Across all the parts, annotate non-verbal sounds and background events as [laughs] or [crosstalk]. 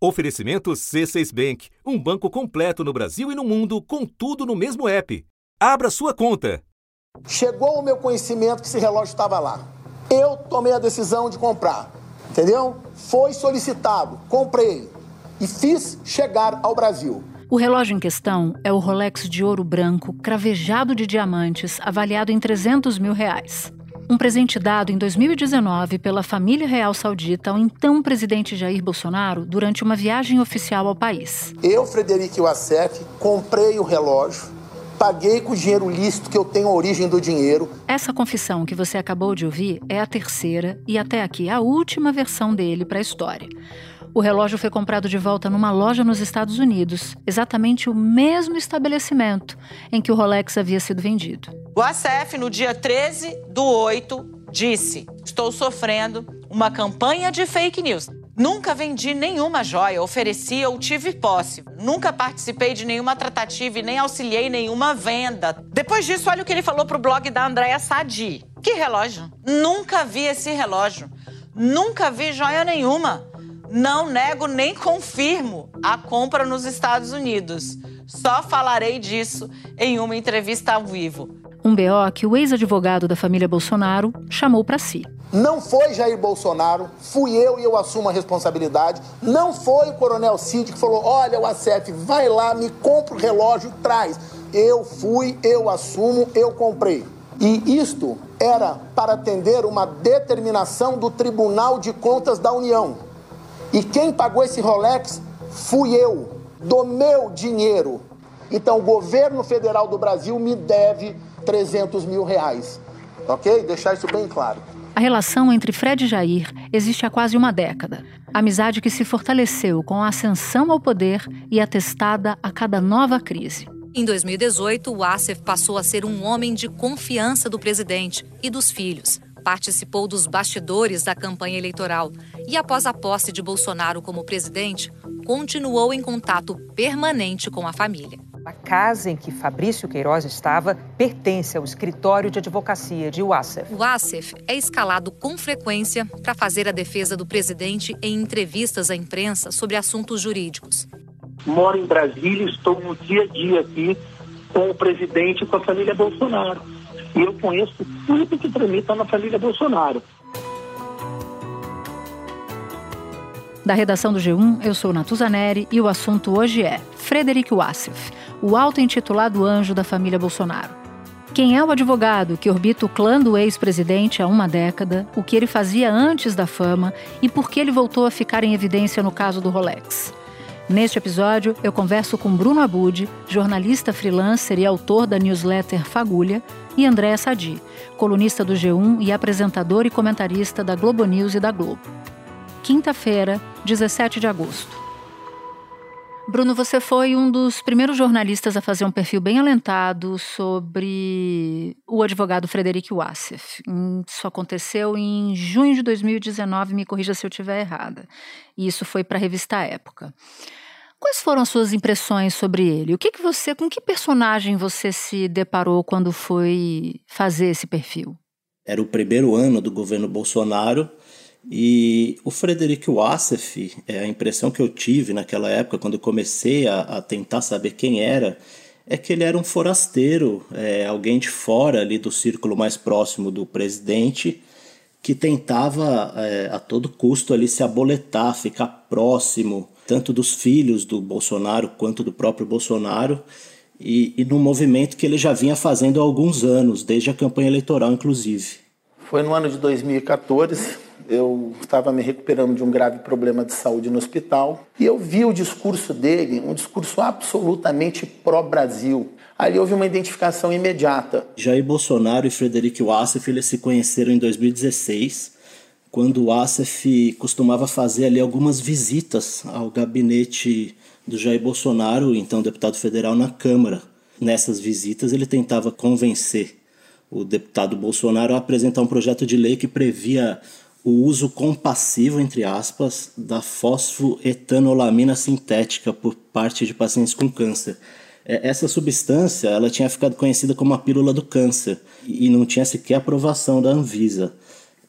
Oferecimento C6 Bank, um banco completo no Brasil e no mundo, com tudo no mesmo app. Abra sua conta. Chegou ao meu conhecimento que esse relógio estava lá. Eu tomei a decisão de comprar. Entendeu? Foi solicitado, comprei e fiz chegar ao Brasil. O relógio em questão é o Rolex de ouro branco, cravejado de diamantes, avaliado em 300 mil reais. Um presente dado em 2019 pela família real saudita ao então presidente Jair Bolsonaro durante uma viagem oficial ao país. Eu, Frederico Wassef, comprei o relógio, paguei com o dinheiro lícito que eu tenho a origem do dinheiro. Essa confissão que você acabou de ouvir é a terceira e até aqui a última versão dele para a história. O relógio foi comprado de volta numa loja nos Estados Unidos, exatamente o mesmo estabelecimento em que o Rolex havia sido vendido. O ACF, no dia 13 do 8, disse: Estou sofrendo uma campanha de fake news. Nunca vendi nenhuma joia, ofereci ou tive posse. Nunca participei de nenhuma tratativa e nem auxiliei nenhuma venda. Depois disso, olha o que ele falou pro blog da Andréa Sadi. Que relógio? Nunca vi esse relógio. Nunca vi joia nenhuma. Não nego nem confirmo a compra nos Estados Unidos. Só falarei disso em uma entrevista ao vivo. Um BO que o ex-advogado da família Bolsonaro chamou para si. Não foi Jair Bolsonaro, fui eu e eu assumo a responsabilidade. Não foi o Coronel Cid que falou: olha, o ACF, vai lá, me compra o relógio, traz. Eu fui, eu assumo, eu comprei. E isto era para atender uma determinação do Tribunal de Contas da União. E quem pagou esse Rolex fui eu, do meu dinheiro. Então o governo federal do Brasil me deve 300 mil reais. Ok? Deixar isso bem claro. A relação entre Fred e Jair existe há quase uma década. Amizade que se fortaleceu com a ascensão ao poder e atestada a cada nova crise. Em 2018, o Assef passou a ser um homem de confiança do presidente e dos filhos participou dos bastidores da campanha eleitoral e, após a posse de Bolsonaro como presidente, continuou em contato permanente com a família. A casa em que Fabrício Queiroz estava pertence ao escritório de advocacia de Wassef. O Wassef é escalado com frequência para fazer a defesa do presidente em entrevistas à imprensa sobre assuntos jurídicos. Moro em Brasília, estou no dia a dia aqui com o presidente e com a família Bolsonaro. E eu conheço tudo que tramita na família Bolsonaro. Da redação do G1, eu sou Natuza Neri e o assunto hoje é Frederic Wassef, o auto-intitulado anjo da família Bolsonaro. Quem é o advogado que orbita o clã do ex-presidente há uma década, o que ele fazia antes da fama e por que ele voltou a ficar em evidência no caso do Rolex. Neste episódio, eu converso com Bruno Abud, jornalista freelancer e autor da newsletter Fagulha, e Andréa Sadi, colunista do G1 e apresentador e comentarista da Globo News e da Globo. Quinta-feira, 17 de agosto. Bruno, você foi um dos primeiros jornalistas a fazer um perfil bem alentado sobre o advogado Frederic Wassef. Isso aconteceu em junho de 2019, me corrija se eu estiver errada. E isso foi para a revista Época. Quais foram as suas impressões sobre ele? O que, que você, com que personagem você se deparou quando foi fazer esse perfil? Era o primeiro ano do governo Bolsonaro e o Frederic Wassef, é a impressão que eu tive naquela época, quando comecei a, a tentar saber quem era, é que ele era um forasteiro, é, alguém de fora ali do círculo mais próximo do presidente, que tentava é, a todo custo ali se aboletar, ficar próximo tanto dos filhos do Bolsonaro quanto do próprio Bolsonaro, e, e no movimento que ele já vinha fazendo há alguns anos, desde a campanha eleitoral, inclusive. Foi no ano de 2014, eu estava me recuperando de um grave problema de saúde no hospital e eu vi o discurso dele, um discurso absolutamente pró-Brasil. Ali houve uma identificação imediata. Jair Bolsonaro e Frederico Wassef eles se conheceram em 2016 quando o Assef costumava fazer ali algumas visitas ao gabinete do Jair Bolsonaro, então deputado federal, na Câmara. Nessas visitas, ele tentava convencer o deputado Bolsonaro a apresentar um projeto de lei que previa o uso compassivo, entre aspas, da fosfoetanolamina sintética por parte de pacientes com câncer. É, essa substância ela tinha ficado conhecida como a pílula do câncer e não tinha sequer aprovação da Anvisa.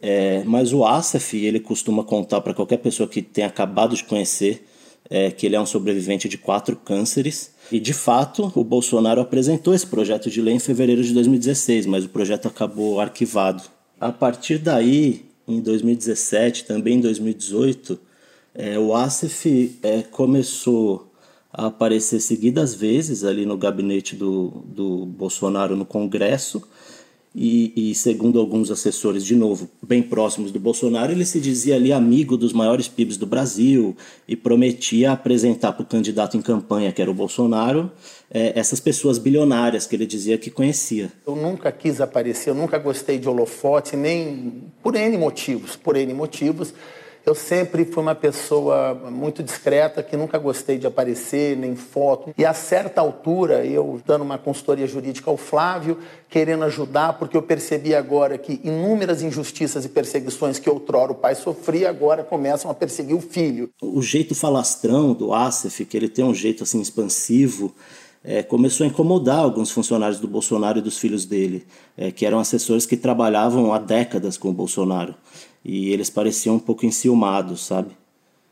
É, mas o Asaf, ele costuma contar para qualquer pessoa que tenha acabado de conhecer é, que ele é um sobrevivente de quatro cânceres. E, de fato, o Bolsonaro apresentou esse projeto de lei em fevereiro de 2016, mas o projeto acabou arquivado. A partir daí, em 2017, também em 2018, é, o ASEF é, começou a aparecer seguidas vezes ali no gabinete do, do Bolsonaro no Congresso e, e, segundo alguns assessores, de novo, bem próximos do Bolsonaro, ele se dizia ali amigo dos maiores PIBs do Brasil e prometia apresentar para o candidato em campanha, que era o Bolsonaro, é, essas pessoas bilionárias que ele dizia que conhecia. Eu nunca quis aparecer, eu nunca gostei de holofote, nem por N motivos, por N motivos. Eu sempre fui uma pessoa muito discreta, que nunca gostei de aparecer, nem foto. E a certa altura, eu dando uma consultoria jurídica ao Flávio, querendo ajudar, porque eu percebi agora que inúmeras injustiças e perseguições que outrora o pai sofria, agora começam a perseguir o filho. O jeito falastrão do Asif, que ele tem um jeito assim expansivo, é, começou a incomodar alguns funcionários do Bolsonaro e dos filhos dele, é, que eram assessores que trabalhavam há décadas com o Bolsonaro e eles pareciam um pouco enciumados, sabe?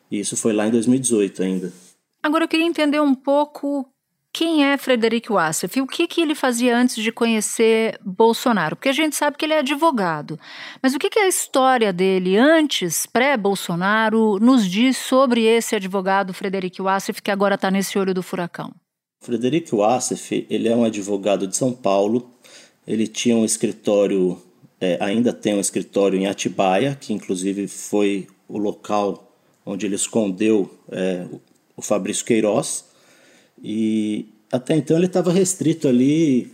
E isso foi lá em 2018 ainda. Agora eu queria entender um pouco quem é Frederico Wassef e o que, que ele fazia antes de conhecer Bolsonaro, porque a gente sabe que ele é advogado. Mas o que, que a história dele antes, pré-Bolsonaro, nos diz sobre esse advogado Frederico Wassef que agora está nesse olho do furacão? Frederico Wassef, ele é um advogado de São Paulo. Ele tinha um escritório é, ainda tem um escritório em Atibaia, que inclusive foi o local onde ele escondeu é, o Fabrício Queiroz. E até então ele estava restrito ali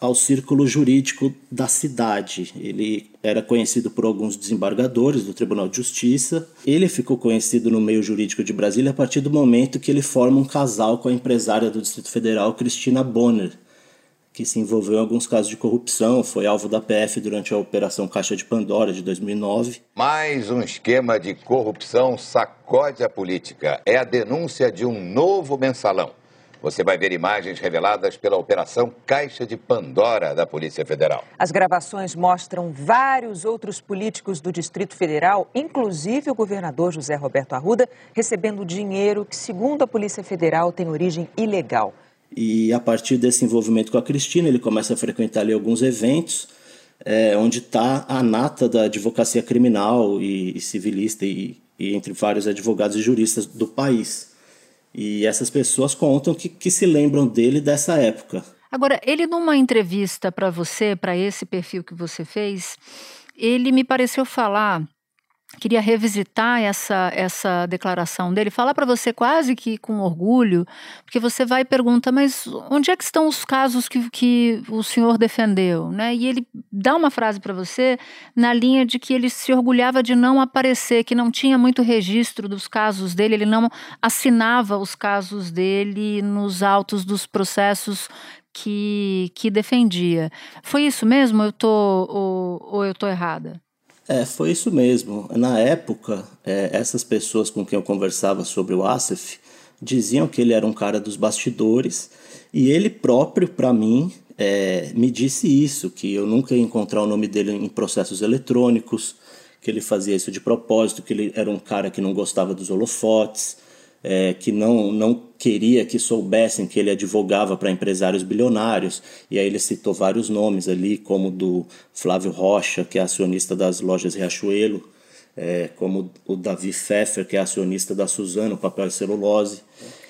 ao círculo jurídico da cidade. Ele era conhecido por alguns desembargadores do Tribunal de Justiça. Ele ficou conhecido no meio jurídico de Brasília a partir do momento que ele forma um casal com a empresária do Distrito Federal, Cristina Bonner, que se envolveu em alguns casos de corrupção, foi alvo da PF durante a Operação Caixa de Pandora de 2009. Mais um esquema de corrupção sacode a política. É a denúncia de um novo mensalão. Você vai ver imagens reveladas pela Operação Caixa de Pandora da Polícia Federal. As gravações mostram vários outros políticos do Distrito Federal, inclusive o governador José Roberto Arruda, recebendo dinheiro que, segundo a Polícia Federal, tem origem ilegal. E a partir desse envolvimento com a Cristina, ele começa a frequentar ali alguns eventos, é, onde está a nata da advocacia criminal e, e civilista, e, e, entre vários advogados e juristas do país. E essas pessoas contam que, que se lembram dele dessa época. Agora, ele numa entrevista para você, para esse perfil que você fez, ele me pareceu falar queria revisitar essa, essa declaração dele, falar para você quase que com orgulho, porque você vai e pergunta, mas onde é que estão os casos que, que o senhor defendeu? Né? E ele dá uma frase para você na linha de que ele se orgulhava de não aparecer, que não tinha muito registro dos casos dele, ele não assinava os casos dele nos autos dos processos que, que defendia. Foi isso mesmo? Eu tô, ou, ou eu estou errada? É, foi isso mesmo. Na época, é, essas pessoas com quem eu conversava sobre o Asif diziam que ele era um cara dos bastidores e ele próprio, para mim, é, me disse isso, que eu nunca ia encontrar o nome dele em processos eletrônicos, que ele fazia isso de propósito, que ele era um cara que não gostava dos holofotes, é, que não, não queria que soubessem que ele advogava para empresários bilionários. E aí ele citou vários nomes ali, como do Flávio Rocha, que é acionista das lojas Riachuelo, é, como o Davi Pfeffer, que é acionista da Suzano, papel e celulose.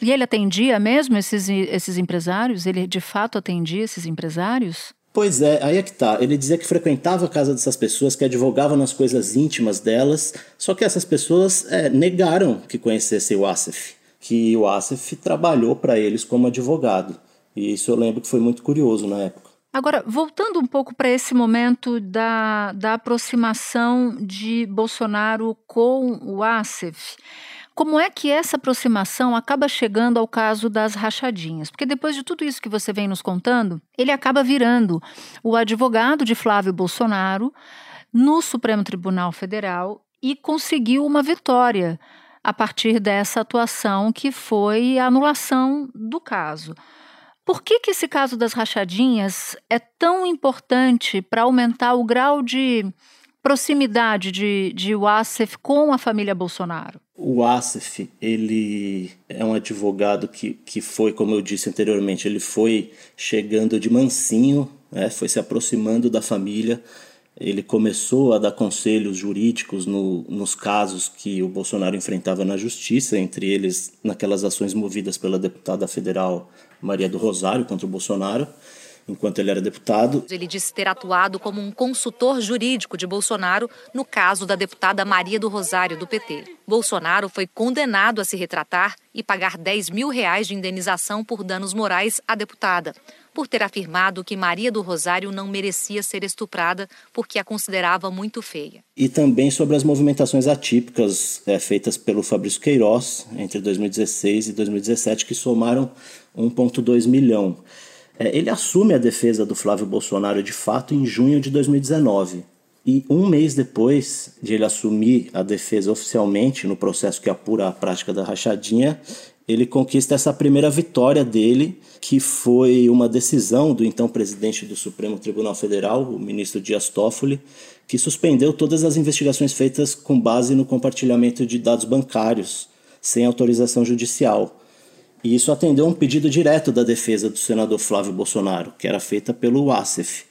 E ele atendia mesmo esses, esses empresários? Ele de fato atendia esses empresários? Pois é, aí é que tá. Ele dizia que frequentava a casa dessas pessoas, que advogava nas coisas íntimas delas, só que essas pessoas é, negaram que conhecessem o Asif, que o Asif trabalhou para eles como advogado. E isso eu lembro que foi muito curioso na época. Agora, voltando um pouco para esse momento da, da aproximação de Bolsonaro com o Asif. Como é que essa aproximação acaba chegando ao caso das rachadinhas? Porque depois de tudo isso que você vem nos contando, ele acaba virando o advogado de Flávio Bolsonaro no Supremo Tribunal Federal e conseguiu uma vitória a partir dessa atuação que foi a anulação do caso. Por que, que esse caso das rachadinhas é tão importante para aumentar o grau de proximidade de, de Wassef com a família Bolsonaro? O Wassef, ele é um advogado que, que foi, como eu disse anteriormente, ele foi chegando de mansinho, né, foi se aproximando da família, ele começou a dar conselhos jurídicos no, nos casos que o Bolsonaro enfrentava na justiça, entre eles naquelas ações movidas pela deputada federal Maria do Rosário contra o Bolsonaro enquanto ele era deputado. Ele disse ter atuado como um consultor jurídico de Bolsonaro no caso da deputada Maria do Rosário, do PT. Bolsonaro foi condenado a se retratar e pagar 10 mil reais de indenização por danos morais à deputada, por ter afirmado que Maria do Rosário não merecia ser estuprada porque a considerava muito feia. E também sobre as movimentações atípicas é, feitas pelo Fabrício Queiroz entre 2016 e 2017, que somaram 1,2 milhão. É, ele assume a defesa do Flávio Bolsonaro de fato em junho de 2019. E um mês depois de ele assumir a defesa oficialmente no processo que apura a prática da rachadinha, ele conquista essa primeira vitória dele, que foi uma decisão do então presidente do Supremo Tribunal Federal, o ministro Dias Toffoli, que suspendeu todas as investigações feitas com base no compartilhamento de dados bancários, sem autorização judicial. E isso atendeu a um pedido direto da defesa do senador Flávio Bolsonaro, que era feita pelo ASEF.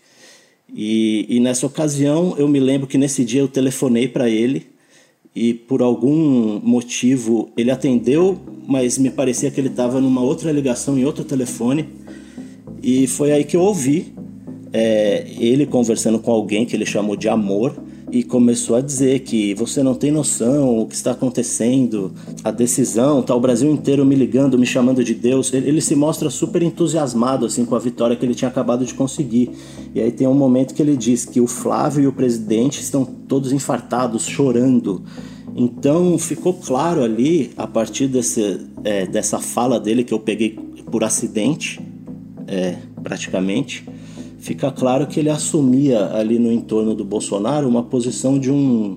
E, e nessa ocasião, eu me lembro que nesse dia eu telefonei para ele e por algum motivo ele atendeu, mas me parecia que ele estava numa outra ligação em outro telefone. E foi aí que eu ouvi é, ele conversando com alguém que ele chamou de amor e começou a dizer que você não tem noção o que está acontecendo, a decisão, tá o Brasil inteiro me ligando, me chamando de Deus. Ele, ele, se mostra super entusiasmado assim com a vitória que ele tinha acabado de conseguir. E aí tem um momento que ele diz que o Flávio e o presidente estão todos infartados, chorando. Então ficou claro ali, a partir desse, é, dessa fala dele que eu peguei por acidente, é, praticamente, fica claro que ele assumia ali no entorno do Bolsonaro uma posição de um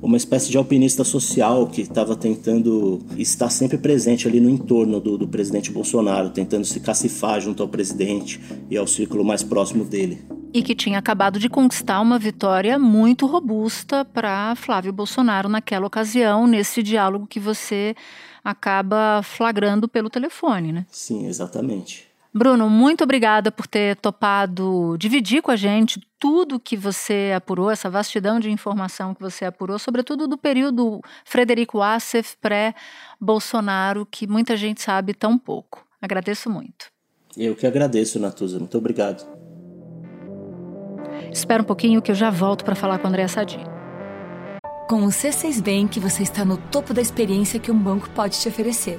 uma espécie de alpinista social que estava tentando estar sempre presente ali no entorno do, do, presidente Bolsonaro, tentando se cacifar junto ao presidente e ao círculo mais próximo dele. E que tinha acabado de conquistar uma vitória muito robusta para Flávio Bolsonaro naquela ocasião, nesse diálogo que você acaba flagrando pelo telefone, né? Sim, exatamente. Bruno, muito obrigada por ter topado dividir com a gente tudo que você apurou, essa vastidão de informação que você apurou, sobretudo do período Frederico Assef pré-Bolsonaro, que muita gente sabe tão pouco. Agradeço muito. Eu que agradeço, Natuza. Muito obrigado. Espera um pouquinho que eu já volto para falar com a Andréa Sadi. Com o C6 Bank, você está no topo da experiência que um banco pode te oferecer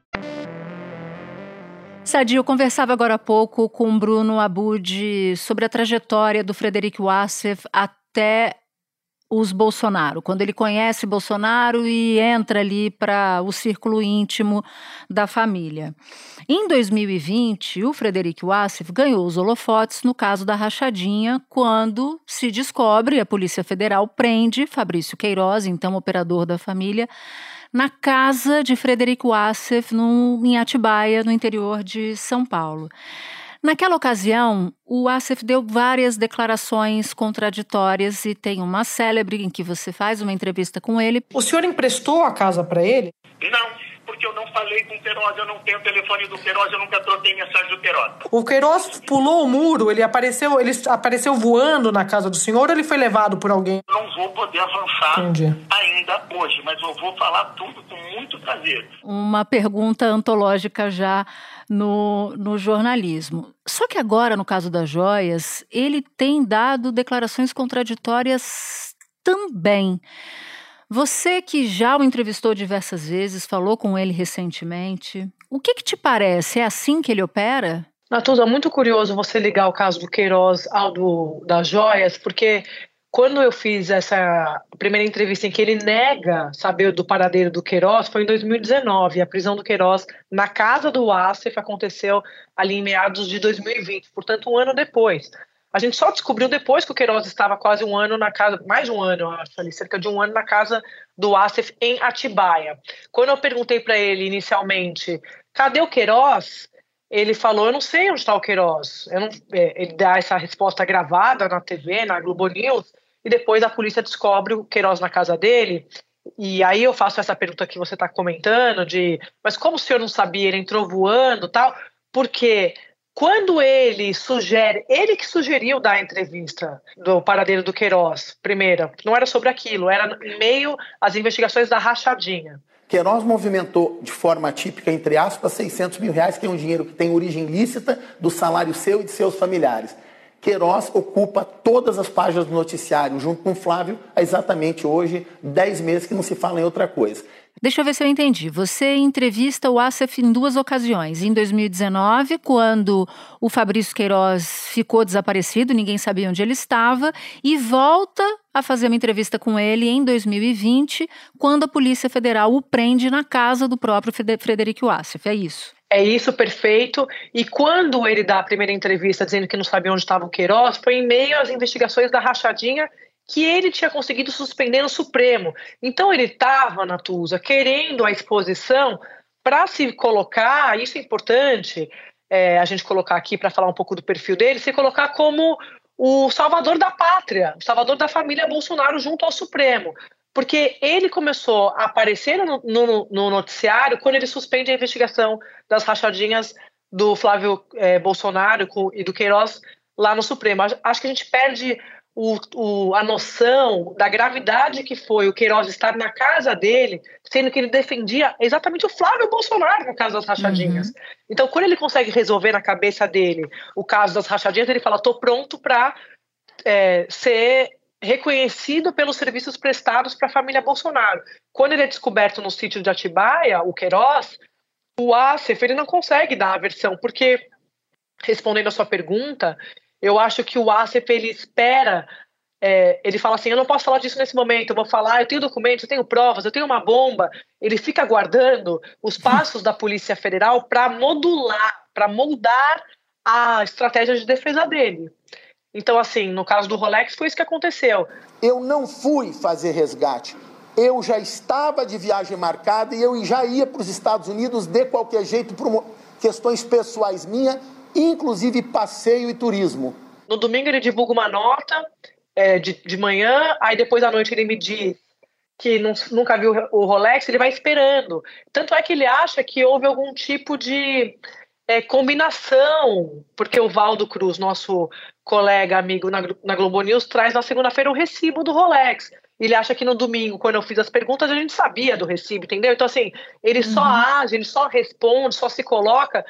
Sadio, eu conversava agora há pouco com Bruno Abud sobre a trajetória do Frederico Wassef até os Bolsonaro, quando ele conhece Bolsonaro e entra ali para o círculo íntimo da família. Em 2020, o Frederico Wassef ganhou os holofotes no caso da rachadinha, quando se descobre, a Polícia Federal prende Fabrício Queiroz, então operador da família, na casa de Frederico Assef, no, em Atibaia, no interior de São Paulo. Naquela ocasião, o Assef deu várias declarações contraditórias e tem uma célebre em que você faz uma entrevista com ele. O senhor emprestou a casa para ele? Não porque eu não falei com o Queiroz, eu não tenho o telefone do Queiroz, eu nunca troquei mensagem do Queiroz. O Queiroz pulou o muro, ele apareceu, ele apareceu voando na casa do senhor ou ele foi levado por alguém? Eu não vou poder avançar Entendi. ainda hoje, mas eu vou falar tudo com muito prazer. Uma pergunta antológica já no, no jornalismo. Só que agora, no caso das joias, ele tem dado declarações contraditórias também. Você que já o entrevistou diversas vezes, falou com ele recentemente, o que, que te parece? É assim que ele opera? Natuza, é muito curioso você ligar o caso do Queiroz ao do, das joias, porque quando eu fiz essa primeira entrevista em que ele nega saber do paradeiro do Queiroz, foi em 2019. A prisão do Queiroz na casa do Asif aconteceu ali em meados de 2020, portanto, um ano depois. A gente só descobriu depois que o Queiroz estava quase um ano na casa, mais um ano, acho, ali, cerca de um ano na casa do Asif em Atibaia. Quando eu perguntei para ele inicialmente, cadê o Queiroz? Ele falou, eu não sei onde está o Queiroz. Não, é, ele dá essa resposta gravada na TV, na Globo News, e depois a polícia descobre o Queiroz na casa dele. E aí eu faço essa pergunta que você está comentando de, mas como o senhor não sabia, ele entrou voando, tal? Porque quando ele sugere, ele que sugeriu dar a entrevista do paradeiro do Queiroz, primeiro, não era sobre aquilo, era em meio às investigações da rachadinha. Queiroz movimentou de forma típica, entre aspas, 600 mil reais, que é um dinheiro que tem origem lícita do salário seu e de seus familiares. Queiroz ocupa todas as páginas do noticiário, junto com Flávio, há exatamente hoje 10 meses que não se fala em outra coisa. Deixa eu ver se eu entendi. Você entrevista o Asaf em duas ocasiões. Em 2019, quando o Fabrício Queiroz ficou desaparecido, ninguém sabia onde ele estava, e volta a fazer uma entrevista com ele em 2020, quando a Polícia Federal o prende na casa do próprio Frederico Assef. É isso. É isso, perfeito. E quando ele dá a primeira entrevista dizendo que não sabia onde estava o Queiroz, foi em meio às investigações da rachadinha que ele tinha conseguido suspender no Supremo. Então ele estava, Natuza, querendo a exposição para se colocar, isso é importante é, a gente colocar aqui para falar um pouco do perfil dele, se colocar como o salvador da pátria, o salvador da família Bolsonaro junto ao Supremo porque ele começou a aparecer no, no, no, noticiário quando ele suspende a investigação das rachadinhas do Flávio é, Bolsonaro e do Queiroz lá no Supremo. Acho que a gente perde o, o, a noção da gravidade que foi o Queiroz estar na casa dele, sendo que ele defendia exatamente o Flávio Bolsonaro no caso das rachadinhas. Uhum. Então, quando ele consegue resolver na cabeça dele o caso das rachadinhas, ele fala: estou pronto para é, ser reconhecido pelos serviços prestados para a família Bolsonaro. Quando ele é descoberto no sítio de Atibaia, o Queiroz, o Acef ele não consegue dar a versão, porque, respondendo a sua pergunta, eu acho que o Acef ele espera, é, ele fala assim, eu não posso falar disso nesse momento, eu vou falar, eu tenho documentos, eu tenho provas, eu tenho uma bomba. Ele fica aguardando os passos da Polícia Federal para modular, para moldar a estratégia de defesa dele. Então, assim, no caso do Rolex, foi isso que aconteceu. Eu não fui fazer resgate. Eu já estava de viagem marcada e eu já ia para os Estados Unidos de qualquer jeito por questões pessoais minhas, inclusive passeio e turismo. No domingo ele divulga uma nota é, de, de manhã, aí depois à noite ele me diz que não, nunca viu o Rolex, ele vai esperando. Tanto é que ele acha que houve algum tipo de é, combinação, porque o Valdo Cruz, nosso colega amigo na, na Globo News, traz na segunda-feira o recibo do Rolex. Ele acha que no domingo, quando eu fiz as perguntas, a gente sabia do recibo, entendeu? Então, assim, ele uhum. só age, ele só responde, só se coloca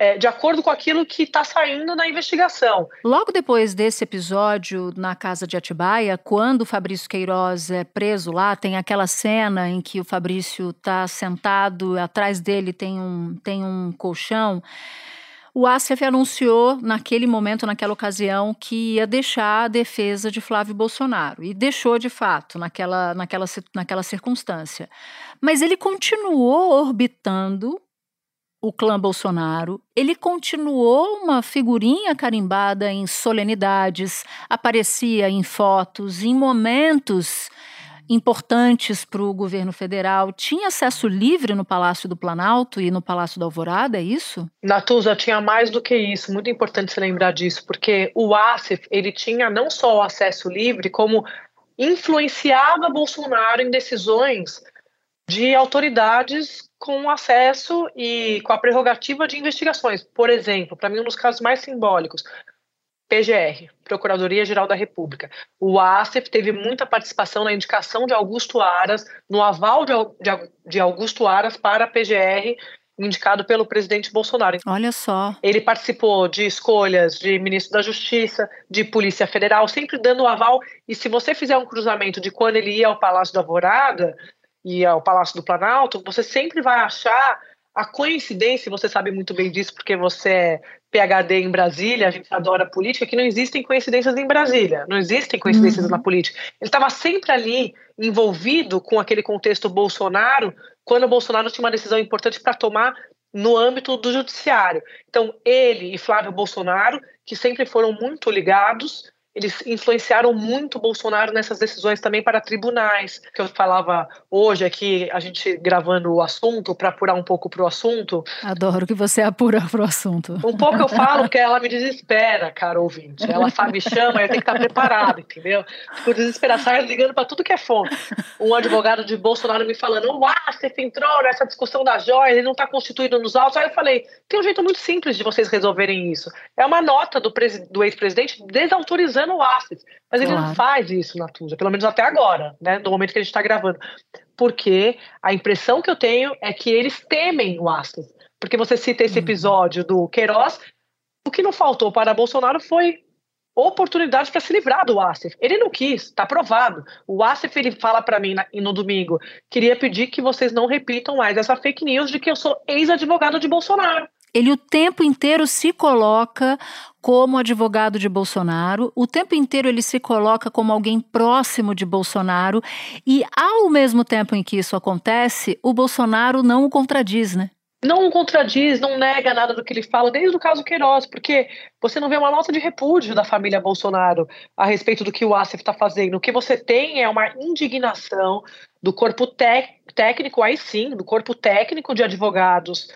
é, de acordo com aquilo que está saindo na investigação. Logo depois desse episódio na casa de Atibaia, quando o Fabrício Queiroz é preso lá, tem aquela cena em que o Fabrício está sentado, atrás dele tem um, tem um colchão. O ASEF anunciou naquele momento, naquela ocasião, que ia deixar a defesa de Flávio Bolsonaro. E deixou de fato, naquela, naquela, naquela circunstância. Mas ele continuou orbitando o clã Bolsonaro, ele continuou uma figurinha carimbada em solenidades, aparecia em fotos, em momentos importantes para o governo federal. Tinha acesso livre no Palácio do Planalto e no Palácio da Alvorada, é isso? Natuza, tinha mais do que isso. Muito importante se lembrar disso, porque o ASIF, ele tinha não só o acesso livre, como influenciava Bolsonaro em decisões de autoridades com acesso e com a prerrogativa de investigações. Por exemplo, para mim, um dos casos mais simbólicos, PGR, Procuradoria-Geral da República. O ASEF teve muita participação na indicação de Augusto Aras, no aval de, Augusto Aras para a PGR, indicado pelo presidente Bolsonaro. Olha só. Ele participou de escolhas de ministro da Justiça, de Polícia Federal, sempre dando o aval. E se você fizer um cruzamento de quando ele ia ao Palácio da Alvorada, e ao Palácio do Planalto, você sempre vai achar a coincidência, você sabe muito bem disso porque você é PhD em Brasília, a gente adora política, que não existem coincidências em Brasília, não existem coincidências uhum. na política. Ele estava sempre ali envolvido com aquele contexto Bolsonaro, quando o Bolsonaro tinha uma decisão importante para tomar no âmbito do judiciário. Então, ele e Flávio Bolsonaro, que sempre foram muito ligados, eles influenciaram muito o Bolsonaro nessas decisões também para tribunais. Que eu falava hoje aqui, a gente gravando o assunto, para apurar um pouco para o assunto. Adoro que você apura para o assunto. Um pouco eu falo [laughs] que ela me desespera, cara ouvinte. Ela sabe, me chama, eu tenho que estar preparado, entendeu? Fico desesperada, sai ligando para tudo que é fonte. Um advogado de Bolsonaro me falando: o Astef entrou nessa discussão da joia, ele não está constituído nos autos. Aí eu falei: tem um jeito muito simples de vocês resolverem isso. É uma nota do, do ex-presidente desautorizando usando o Assets. Mas ele não faz isso na Tusa, pelo menos até agora, né? No momento que a gente está gravando. Porque a impressão que eu tenho é que eles temem o Assets. Porque você cita esse uhum. episódio do Queiroz, o que não faltou para Bolsonaro foi oportunidade para se livrar do Assef. Ele não quis, está provado. O Assef ele fala para mim na, no domingo, queria pedir que vocês não repitam mais essa fake news de que eu sou ex-advogado de Bolsonaro. Ele o tempo inteiro se coloca como advogado de Bolsonaro, o tempo inteiro ele se coloca como alguém próximo de Bolsonaro, e ao mesmo tempo em que isso acontece, o Bolsonaro não o contradiz, né? Não contradiz, não nega nada do que ele fala, desde o caso Queiroz, porque você não vê uma nota de repúdio da família Bolsonaro a respeito do que o Assef está fazendo. O que você tem é uma indignação do corpo técnico, aí sim, do corpo técnico de advogados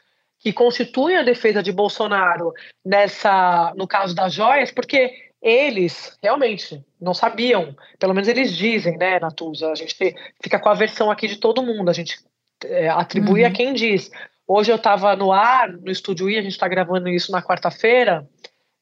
que constituem a defesa de Bolsonaro nessa, no caso das joias, porque eles realmente não sabiam, pelo menos eles dizem, né, Natuza? A gente fica com a versão aqui de todo mundo, a gente é, atribui uhum. a quem diz. Hoje eu estava no ar, no Estúdio I, a gente está gravando isso na quarta-feira.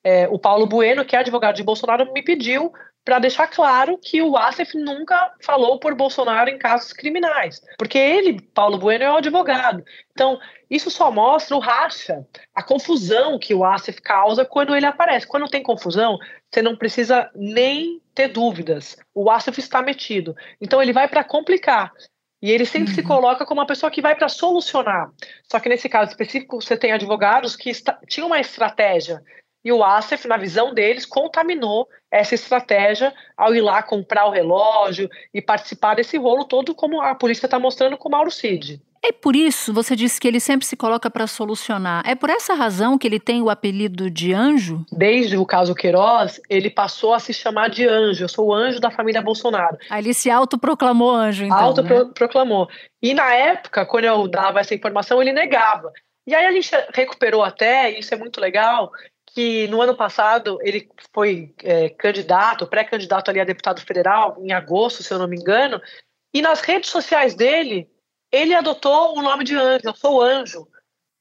É, o Paulo Bueno, que é advogado de Bolsonaro, me pediu para deixar claro que o Asif nunca falou por Bolsonaro em casos criminais, porque ele, Paulo Bueno, é o advogado. Então, isso só mostra o racha, a confusão que o Asif causa quando ele aparece. Quando tem confusão, você não precisa nem ter dúvidas. O Asif está metido. Então, ele vai para complicar. E ele sempre uhum. se coloca como uma pessoa que vai para solucionar. Só que nesse caso específico, você tem advogados que está, tinham uma estratégia e o Asif, na visão deles, contaminou essa estratégia ao ir lá comprar o relógio e participar desse rolo todo, como a polícia está mostrando com o Mauro Cid. É por isso, você disse que ele sempre se coloca para solucionar. É por essa razão que ele tem o apelido de anjo? Desde o caso Queiroz, ele passou a se chamar de anjo. Eu sou o anjo da família Bolsonaro. Aí ele se autoproclamou anjo, então. Autoproclamou. Né? E na época, quando eu dava essa informação, ele negava. E aí a gente recuperou até, e isso é muito legal, que no ano passado ele foi é, candidato, pré-candidato ali a deputado federal, em agosto, se eu não me engano, e nas redes sociais dele, ele adotou o nome de anjo, eu sou anjo.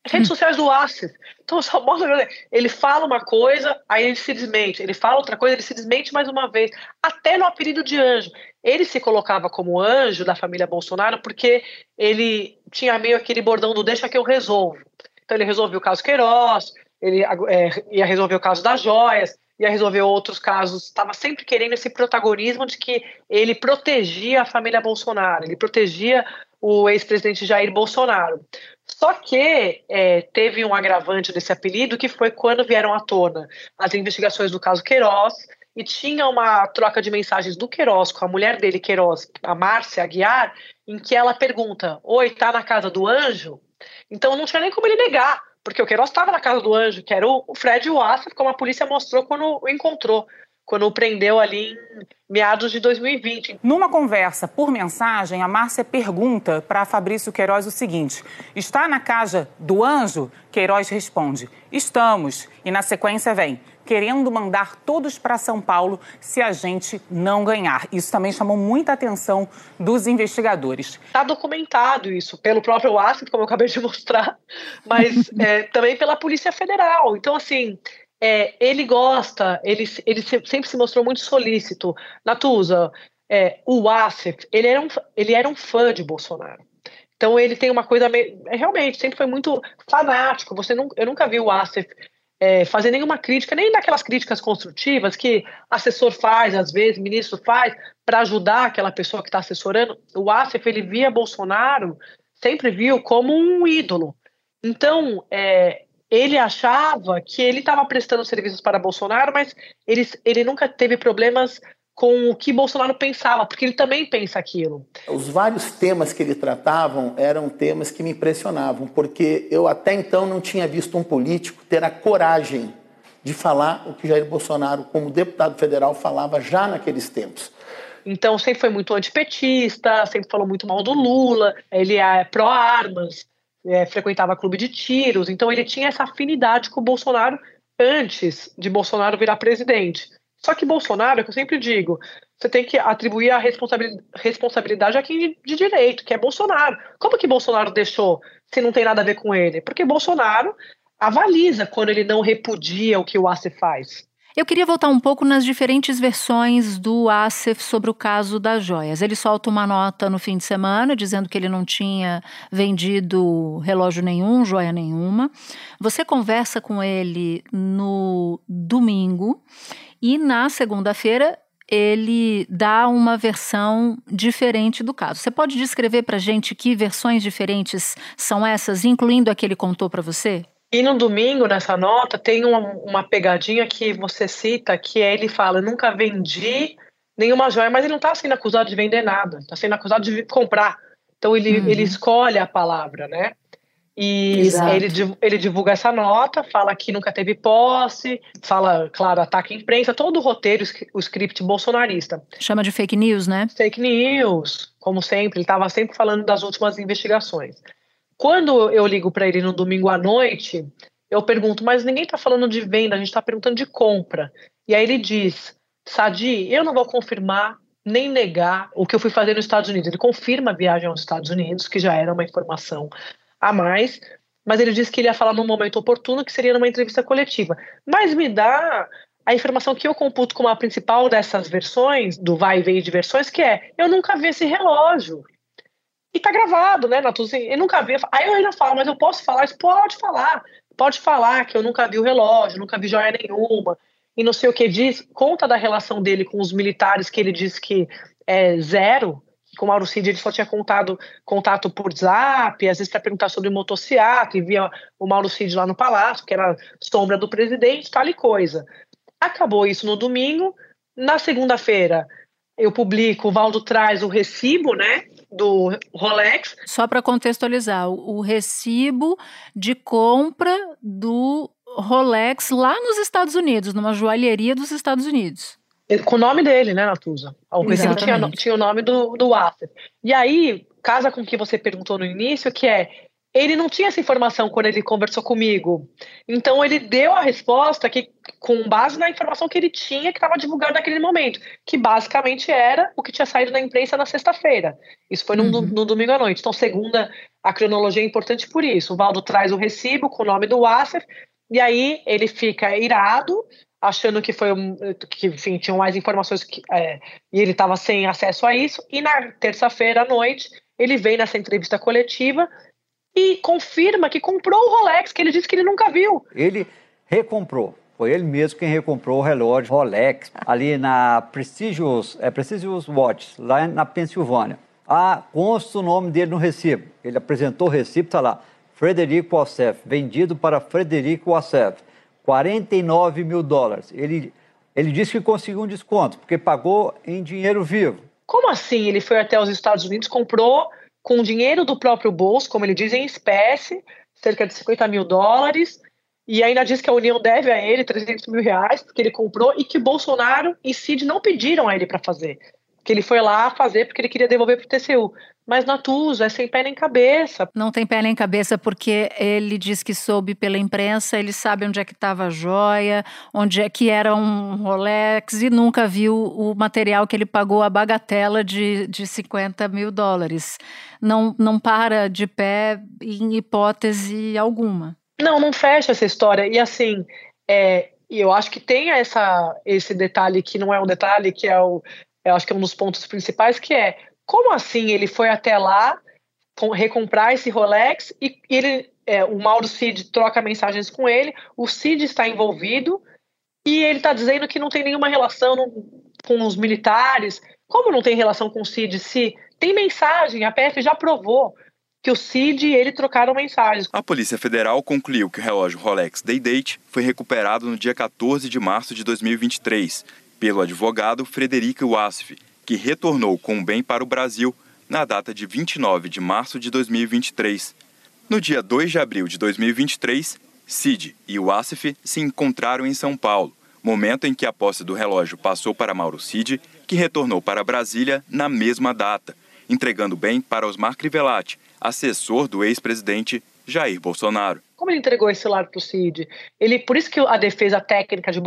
Redes hum. sociais do Assis. Então, só mostra. Ele fala uma coisa, aí ele se desmente. Ele fala outra coisa, ele se desmente mais uma vez. Até no apelido de anjo. Ele se colocava como anjo da família Bolsonaro porque ele tinha meio aquele bordão do deixa que eu resolvo. Então, ele resolveu o caso Queiroz, ele é, ia resolver o caso das joias, ia resolver outros casos, estava sempre querendo esse protagonismo de que ele protegia a família Bolsonaro, ele protegia o ex-presidente Jair Bolsonaro. Só que é, teve um agravante desse apelido que foi quando vieram à tona as investigações do caso Queiroz e tinha uma troca de mensagens do Queiroz com a mulher dele, Queiroz, a Márcia Aguiar, em que ela pergunta: Oi, tá na casa do anjo? Então não tinha nem como ele negar porque o Queiroz estava na casa do anjo, que era o Fred Wassef, como a polícia mostrou quando o encontrou, quando o prendeu ali em meados de 2020. Numa conversa por mensagem, a Márcia pergunta para Fabrício Queiroz o seguinte: está na casa do anjo? Queiroz responde: estamos. E na sequência vem: querendo mandar todos para São Paulo se a gente não ganhar. Isso também chamou muita atenção dos investigadores. Está documentado isso pelo próprio Asset, como eu acabei de [laughs] mostrar, mas é, também pela Polícia Federal. Então, assim, é, ele gosta, ele, ele sempre se mostrou muito solícito. Natuza, é, o Asif, ele era, um, ele era um fã de Bolsonaro. Então ele tem uma coisa meio, é, realmente sempre foi muito fanático. Você não, eu nunca vi o Asif é, fazer nenhuma crítica, nem daquelas críticas construtivas que assessor faz, às vezes, ministro faz, para ajudar aquela pessoa que está assessorando. O Asif, ele via Bolsonaro, sempre viu como um ídolo. Então, é, ele achava que ele estava prestando serviços para Bolsonaro, mas ele, ele nunca teve problemas com o que Bolsonaro pensava, porque ele também pensa aquilo. Os vários temas que ele tratavam eram temas que me impressionavam, porque eu até então não tinha visto um político ter a coragem de falar o que Jair Bolsonaro, como deputado federal, falava já naqueles tempos. Então sempre foi muito antipetista, sempre falou muito mal do Lula, ele é pró-armas, é, frequentava clube de tiros, então ele tinha essa afinidade com o Bolsonaro antes de Bolsonaro virar presidente. Só que Bolsonaro, é que eu sempre digo, você tem que atribuir a responsabilidade a quem de direito, que é Bolsonaro. Como que Bolsonaro deixou se não tem nada a ver com ele? Porque Bolsonaro avaliza quando ele não repudia o que o ACE faz. Eu queria voltar um pouco nas diferentes versões do ASEF sobre o caso das joias. Ele solta uma nota no fim de semana dizendo que ele não tinha vendido relógio nenhum, joia nenhuma. Você conversa com ele no domingo e na segunda-feira ele dá uma versão diferente do caso. Você pode descrever para gente que versões diferentes são essas, incluindo a que ele contou para você? E no domingo, nessa nota, tem uma, uma pegadinha que você cita, que é ele fala, nunca vendi nenhuma joia, mas ele não está sendo acusado de vender nada, está sendo acusado de comprar. Então ele, uhum. ele escolhe a palavra, né? E ele, ele divulga essa nota, fala que nunca teve posse, fala, claro, ataque à imprensa, todo o roteiro, o script bolsonarista. Chama de fake news, né? Fake news, como sempre, ele estava sempre falando das últimas investigações. Quando eu ligo para ele no domingo à noite, eu pergunto, mas ninguém está falando de venda, a gente está perguntando de compra. E aí ele diz, Sadi, eu não vou confirmar nem negar o que eu fui fazer nos Estados Unidos. Ele confirma a viagem aos Estados Unidos, que já era uma informação a mais, mas ele disse que ele ia falar no momento oportuno, que seria numa entrevista coletiva. Mas me dá a informação que eu computo como a principal dessas versões, do vai e vem de versões, que é: eu nunca vi esse relógio. E tá gravado, né, Natuza? Assim, eu nunca vi. Aí eu ainda falo, mas eu posso falar isso? Pode falar. Pode falar que eu nunca vi o relógio, nunca vi joia nenhuma. E não sei o que diz. Conta da relação dele com os militares, que ele diz que é zero. Com o Mauro Cid ele só tinha contado, contato por zap, às vezes para perguntar sobre motocicleta, e via o Mauro Cid lá no palácio, que era sombra do presidente, tal e coisa. Acabou isso no domingo. Na segunda-feira, eu publico, o Valdo traz o recibo, né? Do Rolex. Só para contextualizar, o, recibo de compra do Rolex lá nos Estados Unidos, numa joalheria dos Estados Unidos. Com o nome dele, né, Natuza? O recibo tinha, tinha, o nome do, do. E aí, casa com o que você perguntou no início, que é ele não tinha essa informação quando ele conversou comigo. Então ele deu a resposta que com base na informação que ele tinha que estava divulgado naquele momento, que basicamente era o que tinha saído na imprensa na sexta-feira. Isso foi no, uhum. no, domingo à noite. Então, segunda, a cronologia é importante por isso. O Valdo traz o recibo com o nome do Wasser e aí ele fica irado, achando que foi um, que enfim tinham mais informações que, é, e ele estava sem acesso a isso. E na terça-feira à noite ele vem nessa entrevista coletiva e confirma que comprou o Rolex, que ele disse que ele nunca viu. Ele recomprou. Foi ele mesmo quem recomprou o relógio Rolex ali na Prestigious, é, Prestigious Watch, lá na Pensilvânia. Ah, consta o nome dele no recibo. Ele apresentou o recibo, está lá. Frederico Wassef, vendido para Frederico Wassef, 49 mil dólares. Ele, ele disse que conseguiu um desconto, porque pagou em dinheiro vivo. Como assim? Ele foi até os Estados Unidos, comprou com dinheiro do próprio bolso, como ele diz, em espécie, cerca de 50 mil dólares, e ainda diz que a União deve a ele 300 mil reais, porque ele comprou, e que Bolsonaro e Cid não pediram a ele para fazer. Que ele foi lá fazer porque ele queria devolver para o TCU. Mas Natuza é sem pé nem cabeça. Não tem pé nem cabeça porque ele diz que soube pela imprensa, ele sabe onde é que estava a joia, onde é que era um Rolex e nunca viu o material que ele pagou a bagatela de, de 50 mil dólares. Não, não para de pé em hipótese alguma. Não, não fecha essa história. E assim, é, eu acho que tem essa, esse detalhe que não é um detalhe, que é o. Eu acho que é um dos pontos principais, que é como assim ele foi até lá recomprar esse Rolex e ele, é, o Mauro Cid troca mensagens com ele, o Cid está envolvido e ele está dizendo que não tem nenhuma relação com os militares. Como não tem relação com o Cid se tem mensagem, a PF já provou. que o Cid e ele trocaram mensagens. A Polícia Federal concluiu que o relógio Rolex Day-Date foi recuperado no dia 14 de março de 2023 pelo advogado Frederico Wassef, que retornou com o bem para o Brasil na data de 29 de março de 2023. No dia 2 de abril de 2023, Cid e Wassef se encontraram em São Paulo, momento em que a posse do relógio passou para Mauro Cid, que retornou para Brasília na mesma data, entregando o bem para Osmar Crivellati, assessor do ex-presidente Jair Bolsonaro. Como ele entregou esse celular para o Cid? Ele, por isso que a defesa técnica de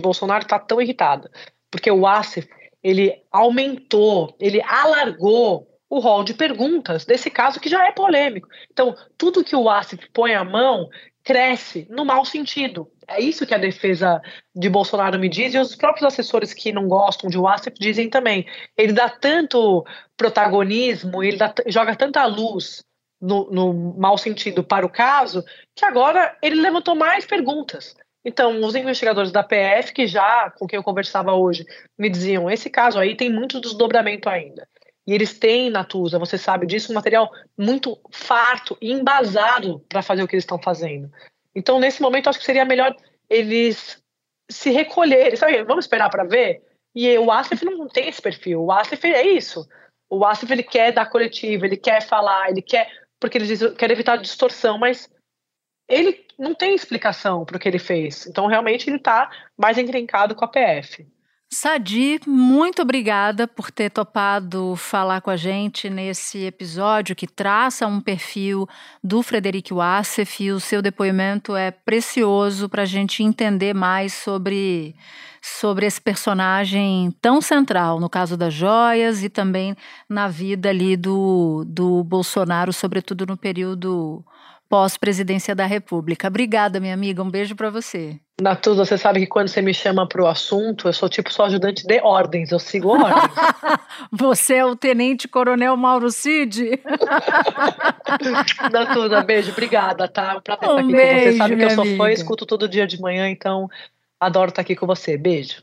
Bolsonaro está tão irritada, porque o Assef ele aumentou, ele alargou o rol de perguntas desse caso que já é polêmico. Então, tudo que o Assef põe a mão cresce no mau sentido. É isso que a defesa de Bolsonaro me diz e os próprios assessores que não gostam de Wassef dizem também. Ele dá tanto protagonismo, ele dá, joga tanta luz no, no mau sentido para o caso, que agora ele levantou mais perguntas. Então, os investigadores da PF, que já, com quem eu conversava hoje, me diziam: esse caso aí tem muito desdobramento ainda. E eles têm, Natuza, você sabe disso, um material muito farto e embasado para fazer o que eles estão fazendo. Então, nesse momento, acho que seria melhor eles se recolherem. Sabe, vamos esperar para ver? E o Asif não tem esse perfil. O Asif é isso. O Asif ele quer dar coletiva, ele quer falar, ele quer. Porque ele diz, quer evitar distorção, mas ele não tem explicação para o que ele fez. Então, realmente, ele está mais encrencado com a PF. Sadi, muito obrigada por ter topado falar com a gente nesse episódio que traça um perfil do Frederico Wassef e o seu depoimento é precioso para a gente entender mais sobre, sobre esse personagem tão central no caso das joias e também na vida ali do, do Bolsonaro, sobretudo no período pós-presidência da República. Obrigada, minha amiga. Um beijo para você. Natuza, você sabe que quando você me chama para o assunto, eu sou tipo só ajudante de ordens, eu sigo ordens. [laughs] você é o Tenente Coronel Mauro Cid? [laughs] Natuza, beijo, obrigada, tá? Um prazer um estar aqui beijo, com você. Sabe que eu sou fã, escuto todo dia de manhã, então adoro estar aqui com você. Beijo.